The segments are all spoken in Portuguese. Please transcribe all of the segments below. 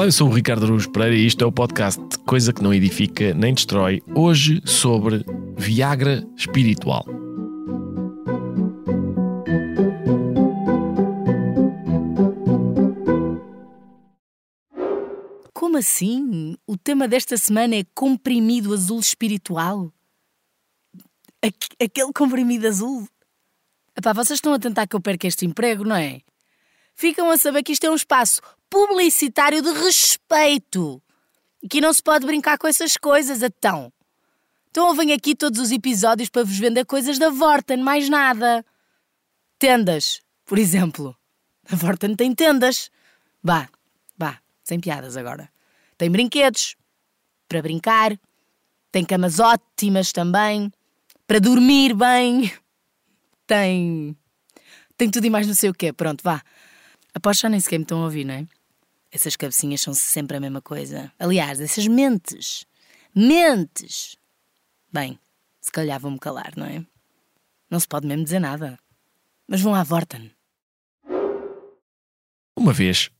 Olá, eu sou o Ricardo Aruz Pereira e isto é o podcast Coisa que não edifica nem destrói. Hoje sobre Viagra espiritual. Como assim? O tema desta semana é comprimido azul espiritual? Aque- aquele comprimido azul? Epá, vocês estão a tentar que eu perca este emprego, não é? Ficam a saber que isto é um espaço publicitário de respeito. E que não se pode brincar com essas coisas, então. Então ouvem aqui todos os episódios para vos vender coisas da Vorten, mais nada. Tendas, por exemplo. A Vorten tem tendas. Vá, vá, sem piadas agora. Tem brinquedos para brincar. Tem camas ótimas também. Para dormir bem. Tem. Tem tudo e mais não sei o quê. Pronto, vá. Após já nem sequer me estão a ouvir, não é? Essas cabecinhas são sempre a mesma coisa. Aliás, essas mentes. Mentes! Bem, se calhar vou-me calar, não é? Não se pode mesmo dizer nada. Mas vão à Vorten. Uma vez,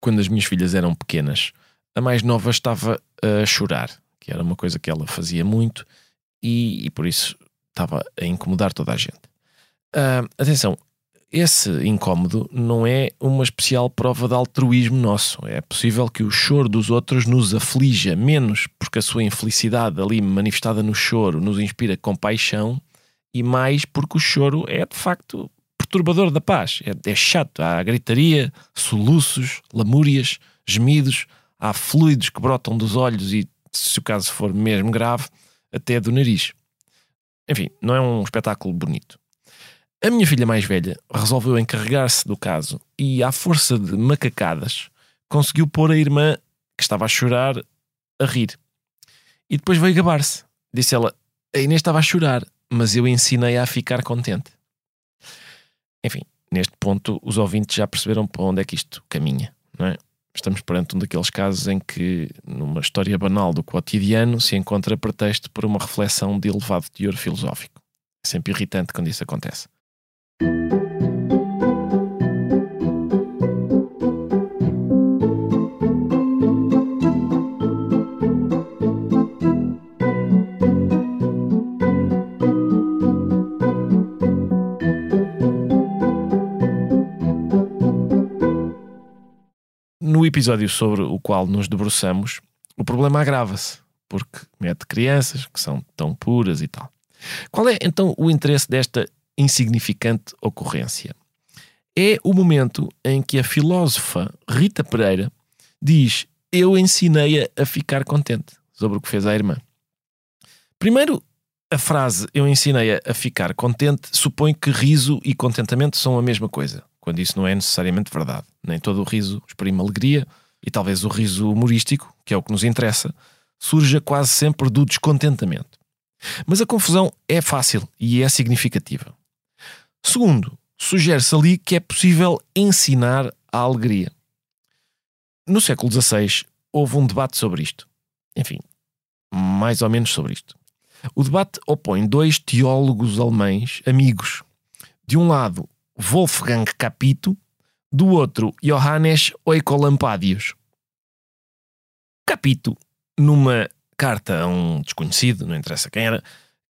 quando as minhas filhas eram pequenas, a mais nova estava a chorar, que era uma coisa que ela fazia muito e, e por isso estava a incomodar toda a gente. Ah, atenção, esse incómodo não é uma especial prova de altruísmo nosso. É possível que o choro dos outros nos aflija menos porque a sua infelicidade ali manifestada no choro nos inspira compaixão e mais porque o choro é de facto perturbador da paz. É, é chato. Há gritaria, soluços, lamúrias, gemidos, há fluidos que brotam dos olhos e, se o caso for mesmo grave, até do nariz. Enfim, não é um espetáculo bonito. A minha filha mais velha resolveu encarregar-se do caso e, à força de macacadas, conseguiu pôr a irmã, que estava a chorar, a rir. E depois veio gabar-se. Disse ela: A Inês estava a chorar, mas eu ensinei-a a ficar contente. Enfim, neste ponto, os ouvintes já perceberam para onde é que isto caminha, não é? Estamos perante um daqueles casos em que, numa história banal do cotidiano, se encontra pretexto para uma reflexão de elevado teor filosófico. É sempre irritante quando isso acontece. Episódio sobre o qual nos debruçamos, o problema agrava-se, porque mete crianças que são tão puras e tal. Qual é então o interesse desta insignificante ocorrência? É o momento em que a filósofa Rita Pereira diz: Eu ensinei-a a ficar contente sobre o que fez à irmã. Primeiro, a frase Eu ensinei-a a ficar contente supõe que riso e contentamento são a mesma coisa, quando isso não é necessariamente verdade. Nem todo o riso exprime alegria e talvez o riso humorístico, que é o que nos interessa, surja quase sempre do descontentamento. Mas a confusão é fácil e é significativa. Segundo, sugere-se ali que é possível ensinar a alegria. No século XVI houve um debate sobre isto. Enfim, mais ou menos sobre isto. O debate opõe dois teólogos alemães amigos. De um lado, Wolfgang Capito, do outro, Johannes Oecolampadius. Capito, numa carta a um desconhecido, não interessa quem era,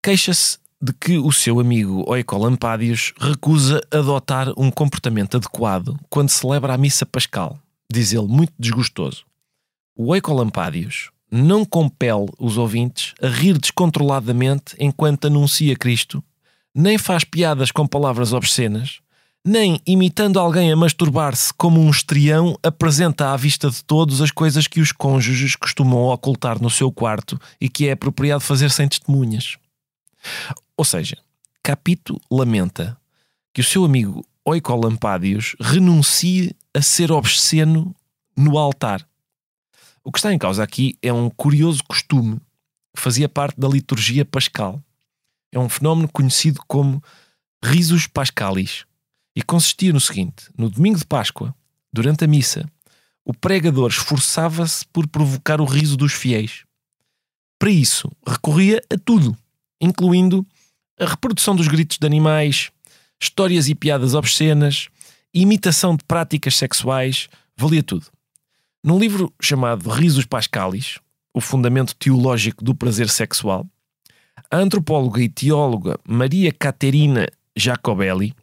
queixa-se de que o seu amigo Oecolampadius recusa adotar um comportamento adequado quando celebra a missa pascal. Diz ele, muito desgostoso. O Oecolampadius não compele os ouvintes a rir descontroladamente enquanto anuncia Cristo, nem faz piadas com palavras obscenas, nem, imitando alguém a masturbar-se como um estrião, apresenta à vista de todos as coisas que os cônjuges costumam ocultar no seu quarto e que é apropriado fazer sem testemunhas. Ou seja, Capito lamenta que o seu amigo Oicolampadius renuncie a ser obsceno no altar. O que está em causa aqui é um curioso costume que fazia parte da liturgia pascal. É um fenómeno conhecido como risus pascalis e consistia no seguinte: no domingo de Páscoa, durante a missa, o pregador esforçava-se por provocar o riso dos fiéis. Para isso, recorria a tudo, incluindo a reprodução dos gritos de animais, histórias e piadas obscenas, imitação de práticas sexuais, valia tudo. Num livro chamado Risos Pascalis, o fundamento teológico do prazer sexual, a antropóloga e teóloga Maria Caterina Jacobelli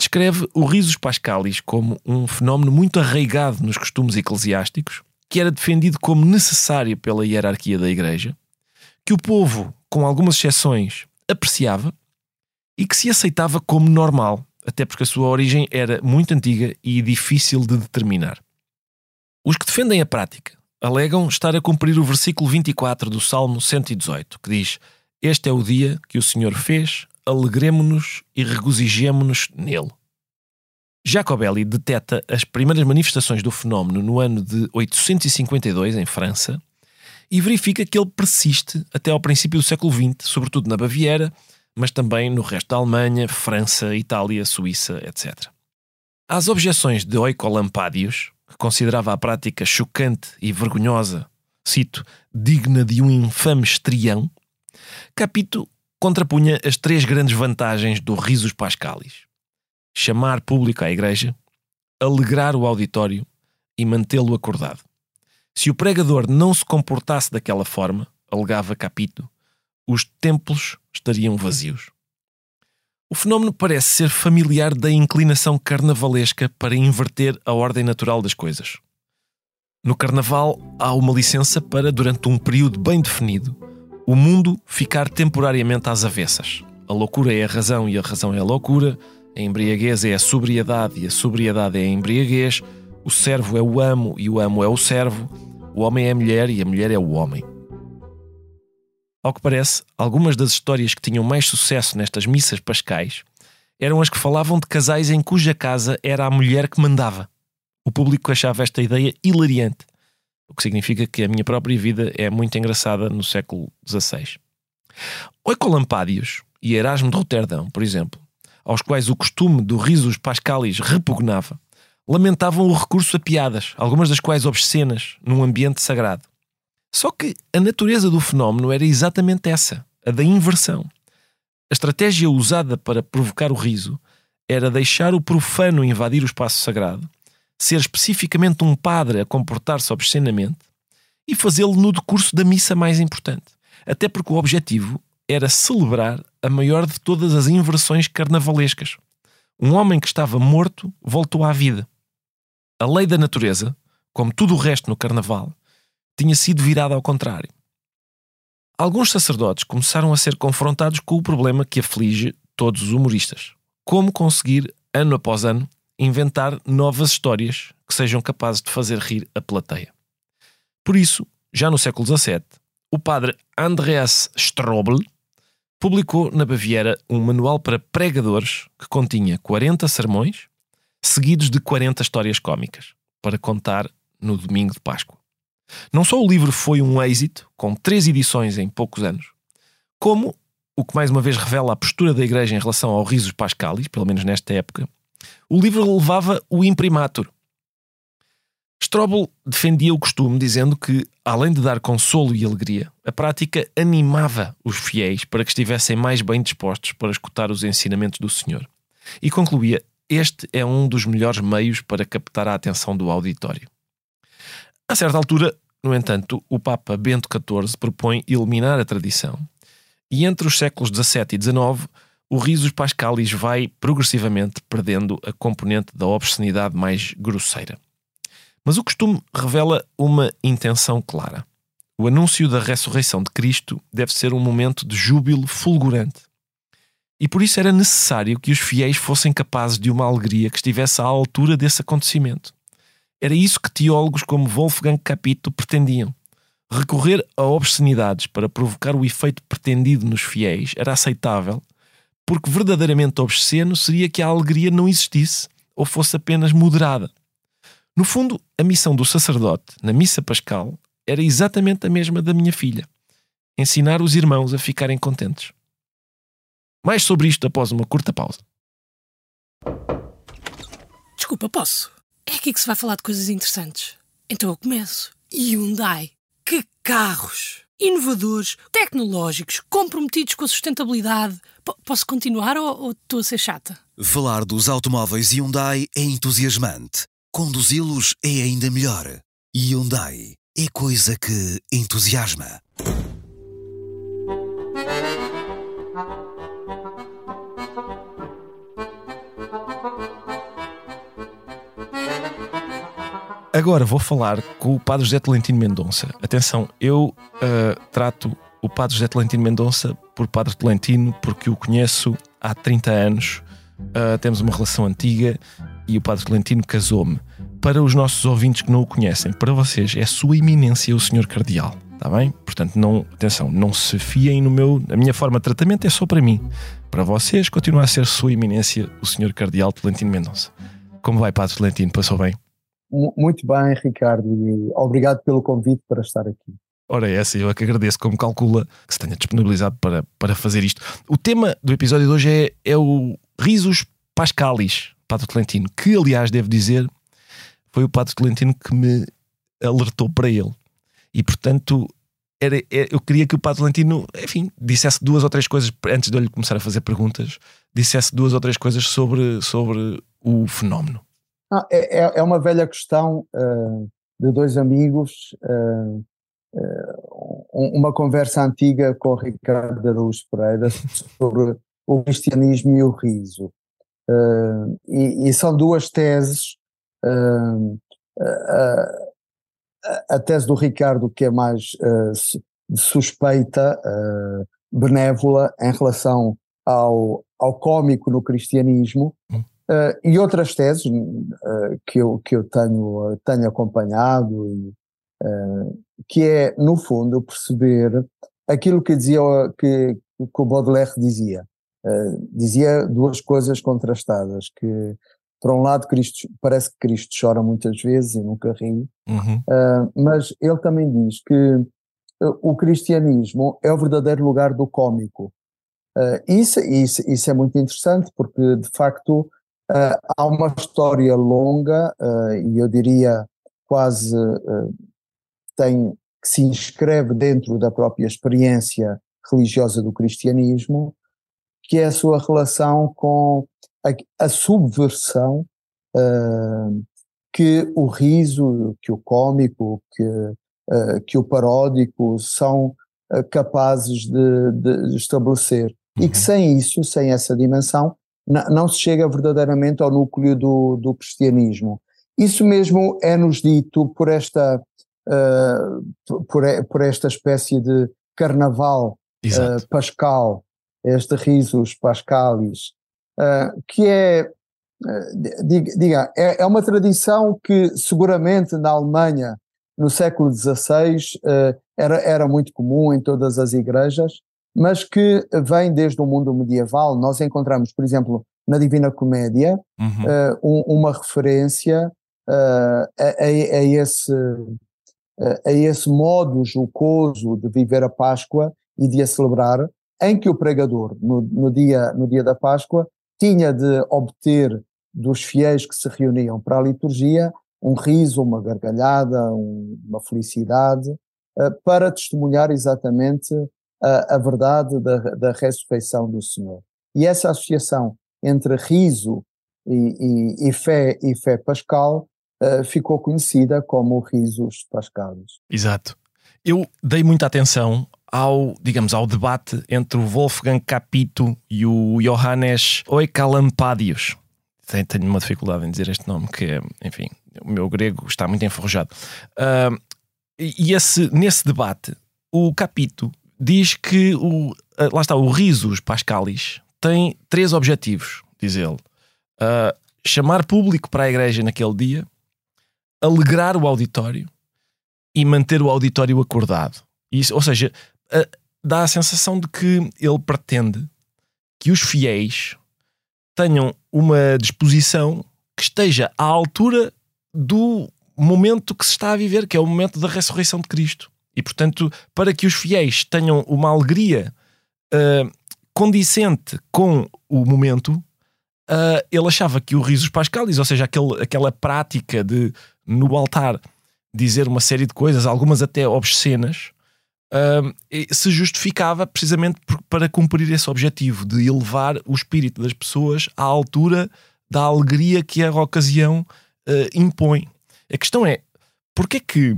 descreve o risus pascalis como um fenómeno muito arraigado nos costumes eclesiásticos, que era defendido como necessário pela hierarquia da Igreja, que o povo, com algumas exceções, apreciava e que se aceitava como normal, até porque a sua origem era muito antiga e difícil de determinar. Os que defendem a prática alegam estar a cumprir o versículo 24 do Salmo 118, que diz: Este é o dia que o Senhor fez, alegremo-nos e regozijemo-nos nele. Jacobelli deteta as primeiras manifestações do fenómeno no ano de 852, em França, e verifica que ele persiste até ao princípio do século XX, sobretudo na Baviera, mas também no resto da Alemanha, França, Itália, Suíça, etc. Às objeções de Oicolampadius, que considerava a prática chocante e vergonhosa, cito, digna de um infame estrião, Capito contrapunha as três grandes vantagens do risus pascalis: chamar público à igreja, alegrar o auditório e mantê-lo acordado. Se o pregador não se comportasse daquela forma, alegava Capito, os templos estariam vazios. O fenómeno parece ser familiar da inclinação carnavalesca para inverter a ordem natural das coisas. No carnaval, há uma licença para, durante um período bem definido, o mundo ficar temporariamente às avessas. A loucura é a razão e a razão é a loucura, a embriaguez é a sobriedade e a sobriedade é a embriaguez, o servo é o amo e o amo é o servo, o homem é a mulher e a mulher é o homem. Ao que parece, algumas das histórias que tinham mais sucesso nestas missas pascais eram as que falavam de casais em cuja casa era a mulher que mandava. O público achava esta ideia hilariante o que significa que a minha própria vida é muito engraçada no século XVI. Oicolampádios e Erasmo de Roterdão, por exemplo, aos quais o costume do risus pascalis repugnava, lamentavam o recurso a piadas, algumas das quais obscenas, num ambiente sagrado. Só que a natureza do fenómeno era exatamente essa, a da inversão. A estratégia usada para provocar o riso era deixar o profano invadir o espaço sagrado ser especificamente um padre a comportar-se obscenamente e fazê-lo no decurso da missa mais importante. Até porque o objetivo era celebrar a maior de todas as inversões carnavalescas. Um homem que estava morto voltou à vida. A lei da natureza, como tudo o resto no carnaval, tinha sido virada ao contrário. Alguns sacerdotes começaram a ser confrontados com o problema que aflige todos os humoristas: como conseguir, ano após ano, inventar novas histórias que sejam capazes de fazer rir a plateia. Por isso, já no século XVII, o padre Andreas Strobel publicou na Baviera um manual para pregadores que continha 40 sermões seguidos de 40 histórias cómicas para contar no domingo de Páscoa. Não só o livro foi um êxito, com três edições em poucos anos, como, o que mais uma vez revela a postura da Igreja em relação ao risos pascalis, pelo menos nesta época, o livro levava o imprimatur. Strobel defendia o costume, dizendo que, além de dar consolo e alegria, a prática animava os fiéis para que estivessem mais bem dispostos para escutar os ensinamentos do Senhor. E concluía: este é um dos melhores meios para captar a atenção do auditório. A certa altura, no entanto, o Papa Bento XIV propõe eliminar a tradição, e entre os séculos XVII e XIX o risos pascalis vai progressivamente perdendo a componente da obscenidade mais grosseira. Mas o costume revela uma intenção clara. O anúncio da ressurreição de Cristo deve ser um momento de júbilo fulgurante. E por isso era necessário que os fiéis fossem capazes de uma alegria que estivesse à altura desse acontecimento. Era isso que teólogos como Wolfgang Capito pretendiam. Recorrer a obscenidades para provocar o efeito pretendido nos fiéis era aceitável porque verdadeiramente obsceno seria que a alegria não existisse ou fosse apenas moderada. No fundo, a missão do sacerdote na missa pascal era exatamente a mesma da minha filha: ensinar os irmãos a ficarem contentes. Mais sobre isto após uma curta pausa. Desculpa, posso? É aqui que se vai falar de coisas interessantes. Então eu começo. Hyundai. Que carros! Inovadores, tecnológicos, comprometidos com a sustentabilidade. P posso continuar ou, ou estou a ser chata? Falar dos automóveis Hyundai é entusiasmante. Conduzi-los é ainda melhor. Hyundai é coisa que entusiasma. Agora vou falar com o Padre José Tolentino Mendonça. Atenção, eu uh, trato o Padre José Tolentino Mendonça por Padre Tolentino porque o conheço há 30 anos. Uh, temos uma relação antiga e o Padre Tolentino casou-me. Para os nossos ouvintes que não o conhecem, para vocês é Sua Eminência o Senhor Cardeal. Está bem? Portanto, não, atenção, não se fiem no meu. A minha forma de tratamento é só para mim. Para vocês, continua a ser Sua Eminência o Senhor Cardeal Tolentino Mendonça. Como vai, Padre Tolentino? Passou bem? Muito bem, Ricardo, e obrigado pelo convite para estar aqui. Ora, é essa, eu é que agradeço como calcula que se tenha disponibilizado para, para fazer isto. O tema do episódio de hoje é, é o Risos Pascalis, Padre Tolentino, que aliás devo dizer foi o Padre Tolentino que me alertou para ele. E portanto, era, é, eu queria que o Padre Tolentino, enfim, dissesse duas ou três coisas, antes de eu lhe começar a fazer perguntas, dissesse duas ou três coisas sobre, sobre o fenómeno. Ah, é, é, é uma velha questão uh, de dois amigos, uh, uh, uma conversa antiga com o Ricardo Araújo Pereira sobre o cristianismo e o riso. E, e, são duas teses. a tese do Ricardo, que é mais suspeita, benévola, em relação ao, ao cômico no cristianismo, hum. Uh, e outras teses uh, que eu, que eu tenho, uh, tenho acompanhado, e, que é, no fundo, perceber aquilo que, dizia, que, que o Baudelaire dizia. dizia duas coisas contrastadas, que, por um lado, Cristo, parece que Cristo chora muitas vezes e nunca ri, uhum. mas ele também diz que o cristianismo é o verdadeiro lugar do cômico. isso, isso, isso é muito interessante, porque, de facto, Uh, há uma história longa uh, e eu diria quase uh, tem que se inscreve dentro da própria experiência religiosa do cristianismo, que é a sua relação com a, a subversão que o riso, que o cômico, que, que o paródico são capazes de, de estabelecer. Uhum. E que uhum. sem isso, sem essa dimensão, não se chega verdadeiramente ao núcleo do, do cristianismo. Isso mesmo é-nos dito por esta, uh, por, por, esta espécie de carnaval uh, pascal, este risos pascalis, uh, que é, diga, diga é, é, uma tradição que seguramente na Alemanha no século XVI era, era muito comum em todas as igrejas, mas que vem desde o mundo medieval. Nós encontramos, por exemplo, na Divina Comédia, uhum. uh, um, uma referência uh, a, a, a, esse, a esse modo jocoso de viver a Páscoa e de a celebrar, em que o pregador, no, no, dia, no dia da Páscoa, tinha de obter dos fiéis que se reuniam para a liturgia um riso, uma gargalhada, um, uma felicidade, para testemunhar exatamente a, a verdade da, da ressurreição do Senhor. E essa associação entre riso e, e, e fé e fé pascal uh, ficou conhecida como risos pascais. Exato. Eu dei muita atenção ao, digamos, ao debate entre o Wolfgang Capito e o Johannes Oekalampadius. Tenho, tenho uma dificuldade em dizer este nome, que é, enfim, o meu grego está muito enferrujado. Uh, e esse, nesse debate, o Capito diz que o, eh, lá está, o Risos Pascalis tem três objetivos, diz ele: uh, chamar público para a igreja naquele dia, alegrar o auditório e manter o auditório acordado. Isso, ou seja, uh, dá a sensação de que ele pretende que os fiéis tenham uma disposição que esteja à altura do momento que se está a viver, que é o momento da ressurreição de Cristo. E, portanto, para que os fiéis tenham uma alegria uh, condicente com o momento, uh, ele achava que o risos pascalis, ou seja, aquele, aquela prática de no altar dizer uma série de coisas, algumas até obscenas, uh, se justificava precisamente por, para cumprir esse objetivo de elevar o espírito das pessoas à altura da alegria que a ocasião impõe. A questão é porque é que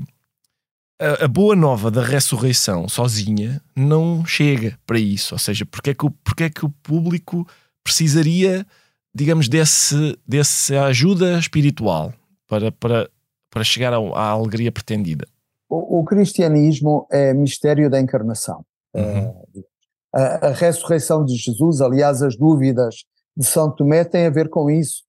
a, a, boa nova da ressurreição sozinha não chega para isso? Ou seja, porque é que o, porque é que o público precisaria, digamos, desse, desse ajuda espiritual para, para, para chegar à, à alegria pretendida? O, o, cristianismo é mistério da encarnação. Uhum. Uh, a, a ressurreição de Jesus, aliás, as dúvidas de São Tomé têm a ver com isso.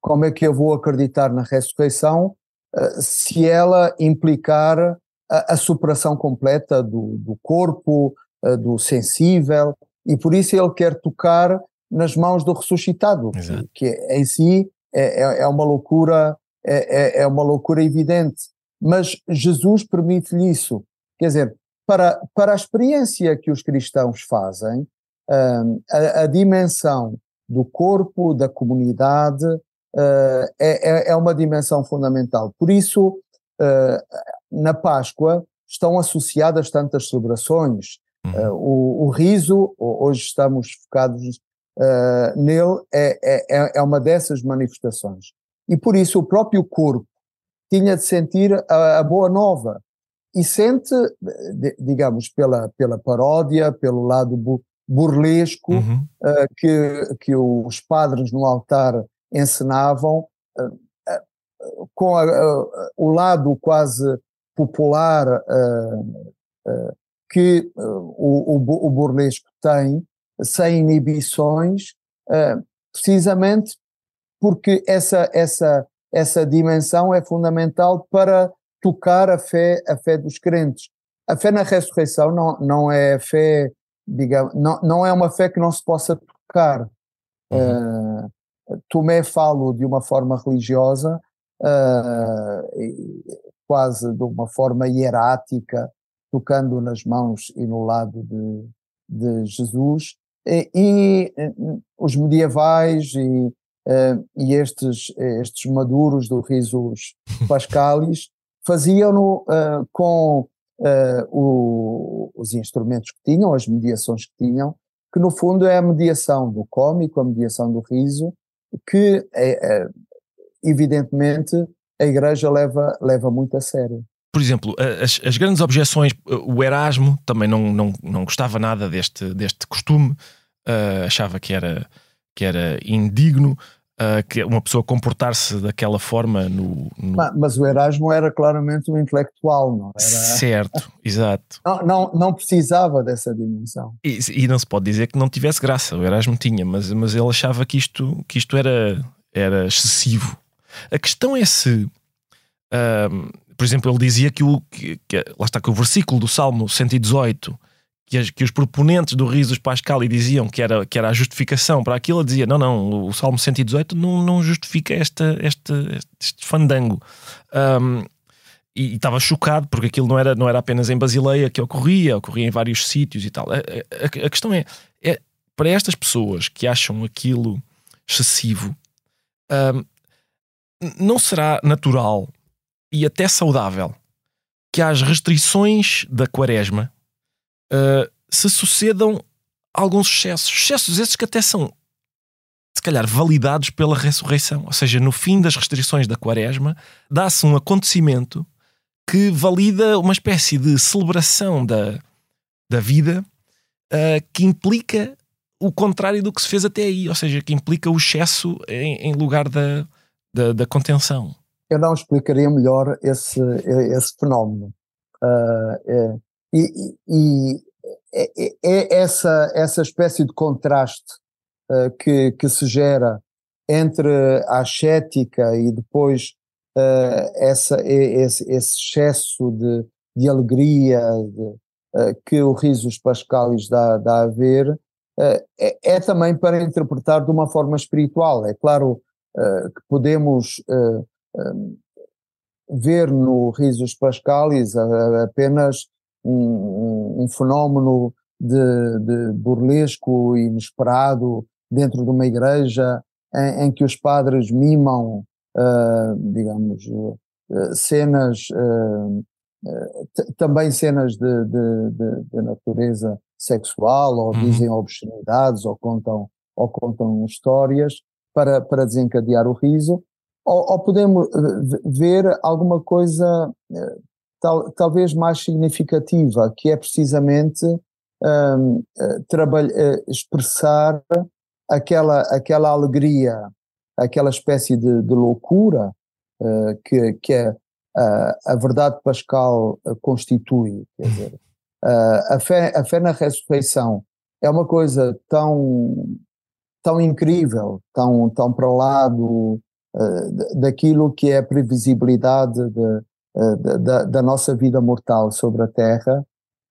Como é que eu vou acreditar na ressurreição uh, se ela implicar a, a superação completa do, do corpo, uh, do sensível, e por isso ele quer tocar nas mãos do ressuscitado, Exato. que, em si é, é, é uma loucura, é, é, é uma loucura evidente. Mas Jesus permite-lhe isso. Quer dizer, para, para a experiência que os cristãos fazem, um, a, a, dimensão do corpo, da comunidade, uh, é, é uma dimensão fundamental. Por isso, uh, na Páscoa estão associadas tantas celebrações. Uhum. Uh, o, o, riso, hoje estamos focados nele, é, é, é uma dessas manifestações. E por isso o próprio corpo tinha de sentir a, a boa nova, e sente, digamos, pela, pela paródia, pelo lado burlesco uhum. uh, que, que os padres no altar encenavam, uh, uh, com a, o lado quase popular que o, o, o, burlesco tem, sem inibições, precisamente porque essa, essa, essa dimensão é fundamental para tocar a fé, a fé dos crentes. A fé na ressurreição não, não é fé, digamos, não, não é uma fé que não se possa tocar. Uhum. Uh, Tomé falo de uma forma religiosa, uh, quase de uma forma hierática, tocando nas mãos e no lado de, de Jesus. E, e, os medievais e, uh, e estes, estes maduros do risos pascalis faziam-no uh, com uh, o, os instrumentos que tinham, as mediações que tinham, que no fundo é a mediação do cômico, a mediação do riso, que é, é, evidentemente a Igreja leva, leva muito a sério. Por exemplo, as, as, grandes objeções, o Erasmo também não, não, não gostava nada deste, deste costume, uh, achava que era, que era indigno uh, que uma pessoa comportar-se daquela forma no, no... Mas, o Erasmo era claramente um intelectual, não era? Certo, exato. Não, não, não, precisava dessa dimensão. E, e, não se pode dizer que não tivesse graça, o Erasmo tinha, mas, mas ele achava que isto, que isto era, era excessivo. A questão é se. Uh, por exemplo, ele dizia que o. Que, que, lá está que o versículo do Salmo 118 que, as, que os proponentes do Risos Pascal diziam que era, que era a justificação para aquilo, ele dizia: não, não, o Salmo 118 não, não justifica esta, este, este fandango. Um, e estava chocado porque aquilo não era, não era apenas em Basileia que ocorria, ocorria em vários sítios e tal. A, a, a questão é, é, para estas pessoas que acham aquilo excessivo, um, não será natural e até saudável que as restrições da quaresma uh, se sucedam alguns excessos. Excessos esses que até são, se calhar, validados pela ressurreição. Ou seja, no fim das restrições da quaresma, dá-se um acontecimento que valida uma espécie de celebração da, da vida uh, que implica o contrário do que se fez até aí, ou seja, que implica o excesso em, em lugar da, da, da, contenção. Eu não explicaria melhor esse, esse fenómeno. Uh, é, e, e é, é, é, essa, essa espécie de contraste uh, que, que se gera entre a ascética e depois uh, essa, esse, esse, excesso de, de alegria de, uh, que o Risos Pascalis dá, dá a ver, é, é, também para interpretar de uma forma espiritual. É claro que podemos ver no Risos Pascalis apenas um, um fenómeno de, de, burlesco inesperado dentro de uma igreja em, em que os padres mimam, uh, digamos, uh, cenas, uh, também cenas de, de, de, natureza sexual, ou uhum. dizem obscenidades, ou contam, ou contam histórias para, para desencadear o riso. ou, ou podemos ver alguma coisa tal, talvez mais significativa, que é precisamente um, expressar aquela, aquela alegria, aquela espécie de, de loucura uh, que, que é, uh, a verdade pascal constitui. Quer dizer, uh, a, fé, a fé na ressurreição é uma coisa tão, tão incrível, tão, tão para lá do, daquilo que é a previsibilidade de, da, da nossa vida mortal sobre a Terra,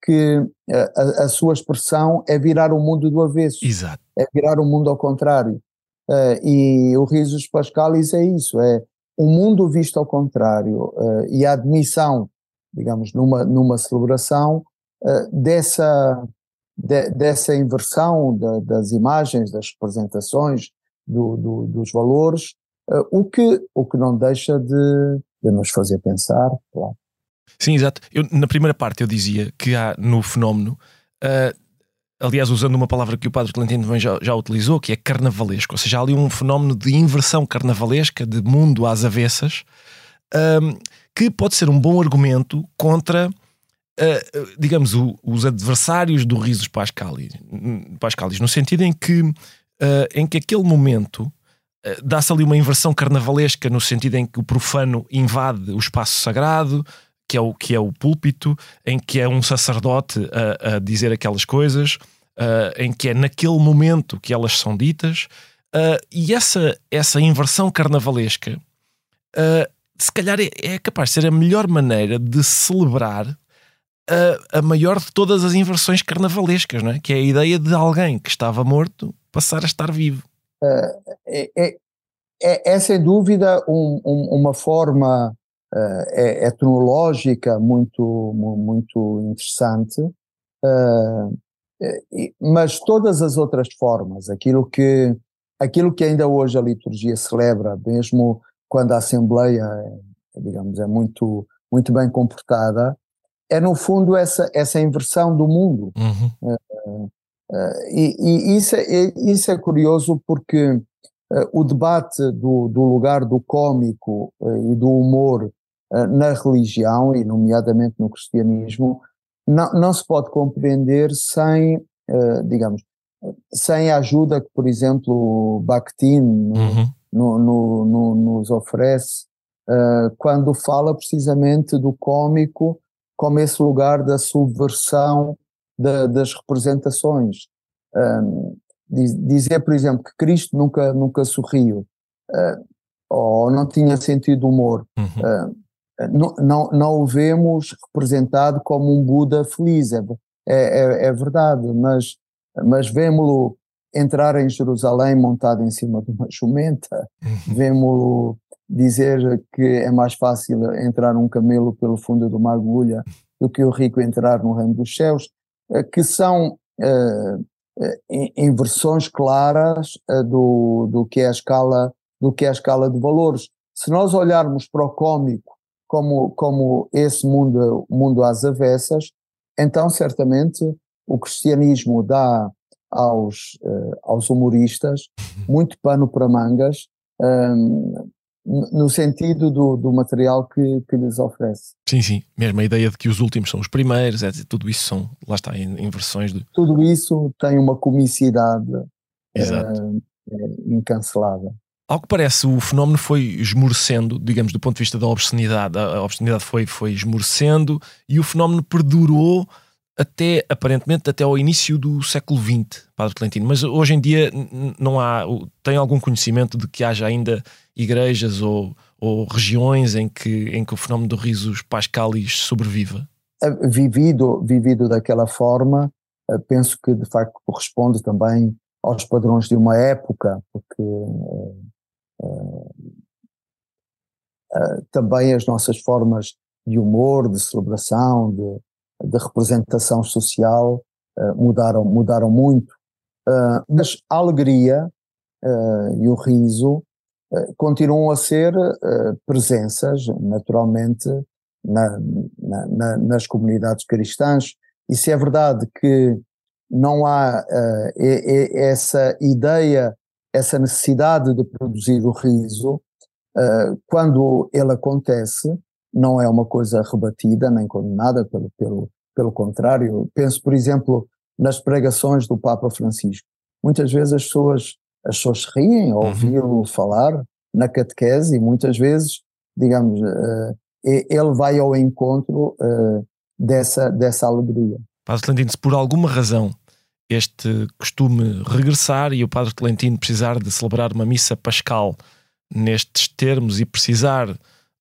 que a, a, sua expressão é virar o mundo do avesso. Exato. É virar o mundo ao contrário. Uh, e o Risos Pascalis é isso, é o mundo visto ao contrário uh, e a admissão, digamos, numa, numa celebração uh, dessa, de, dessa inversão de, das imagens, das representações, do, do, dos valores, o, que, o que não deixa de, de nos fazer pensar, claro. Sim, exato. Eu, na primeira parte eu dizia que há no fenómeno, uh, aliás, usando uma palavra que o Padre Clementino também já, já utilizou, que é carnavalesco, ou seja, há ali um fenómeno de inversão carnavalesca, de mundo às avessas, um, que pode ser um bom argumento contra, uh, digamos, o, os adversários do Risos Pascalis, Pascalis no sentido em que, uh, em que aquele momento dá-se ali uma inversão carnavalesca no sentido em que o profano invade o espaço sagrado, que é o, que é o púlpito, em que é um sacerdote a, a dizer aquelas coisas, uh, em que é naquele momento que elas são ditas, uh, e essa, essa inversão carnavalesca, uh, se calhar é, é, capaz de ser a melhor maneira de celebrar a, a maior de todas as inversões carnavalescas, não é? que é a ideia de alguém que estava morto passar a estar vivo. É, é, é, é, sem dúvida um, um, uma forma é, etnológica muito, muito interessante, uh, mas todas as outras formas, aquilo que, aquilo que ainda hoje a liturgia celebra, mesmo quando a Assembleia, digamos, é muito, muito bem comportada, é no fundo essa, essa inversão do mundo. Uhum. Uh, uh, e, e isso, é, isso é curioso porque o debate do, do lugar do cômico e do humor na religião, e nomeadamente no cristianismo, não, não se pode compreender sem, uh, digamos, sem a ajuda que, por exemplo, Bakhtin uhum. no, no, no, nos oferece, uh, quando fala precisamente do cômico como esse lugar da subversão da, das representações. Um, diz, dizer, por exemplo, que Cristo nunca, nunca sorriu, uh, ou não tinha sentido humor. Uhum não, não, não o vemos representado como um Buda feliz, é, é, é verdade, mas, mas vemos-lo entrar em Jerusalém montado em cima de uma jumenta, uhum. vemos-lo dizer que é mais fácil entrar um camelo pelo fundo de uma agulha do que o rico entrar no reino dos céus, eh, que são uh, inversões claras do, do, que é a escala, do que é a escala de valores. Se nós olharmos para o cômico como, como esse mundo, mundo às avessas, então certamente o cristianismo dá aos, aos humoristas muito pano para mangas um, no sentido do, do material que, que lhes oferece. Sim, sim, mesmo a ideia de que os últimos são os primeiros, é, tudo isso são, lá está, em, em versões de... Tudo isso tem uma comicidade uh, incancelável. Ao que parece, o fenómeno foi esmorecendo, digamos, do ponto de vista da obscenidade. A obscenidade foi, foi esmorecendo e o fenómeno perdurou até, aparentemente, até ao início do século XX, Padre Clementino. Mas hoje em dia não há, tem algum conhecimento de que haja ainda igrejas ou, ou regiões em que, em que o fenómeno do risos pascalis sobreviva? Vivido, vivido daquela forma, eh, penso que de facto corresponde também aos padrões de uma época, porque eh, também as nossas formas de humor, de celebração, de, de representação social uh, mudaram, mudaram muito. Uh, mas a alegria uh, e o riso continuam a ser presenças, naturalmente, na, na, na, nas comunidades cristãs. E se é verdade que não há essa ideia essa necessidade de produzir o riso, quando ele acontece, não é uma coisa rebatida nem condenada, pelo, pelo, pelo contrário. Penso, por exemplo, nas pregações do Papa Francisco. Muitas vezes as pessoas, as pessoas riem ao uhum. ouvi-lo falar na catequese e muitas vezes, digamos, uh, ele vai ao encontro uh, dessa, dessa alegria. Padre Tolentino, se por alguma razão este costume regressar e o Padre Tolentino precisar de celebrar uma missa pascal nestes termos e precisar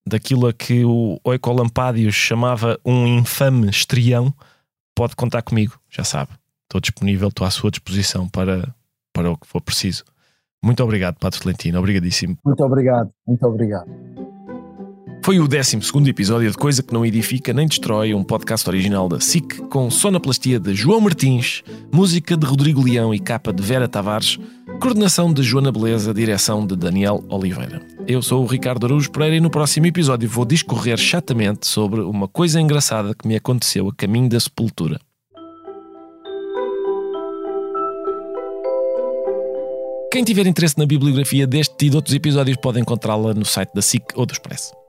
daquilo a que o Oecolampadius chamava um infame estrião, pode contar comigo, já sabe. Estou disponível, estou à sua disposição para, para o que for preciso. Muito obrigado, Padre Tolentino. Obrigadíssimo. Muito obrigado, muito obrigado. Foi o 12 episódio de Coisa que Não Edifica Nem Destrói, um podcast original da SIC, com sonoplastia de João Martins, música de Rodrigo Leão e capa de Vera Tavares, coordenação de Joana Beleza, direção de Daniel Oliveira. Eu sou o Ricardo Araújo Pereira e no próximo episódio vou discorrer chatamente sobre uma coisa engraçada que me aconteceu a caminho da sepultura. Quem tiver interesse na bibliografia deste e de outros episódios pode encontrá-la no site da SIC ou do Expresso.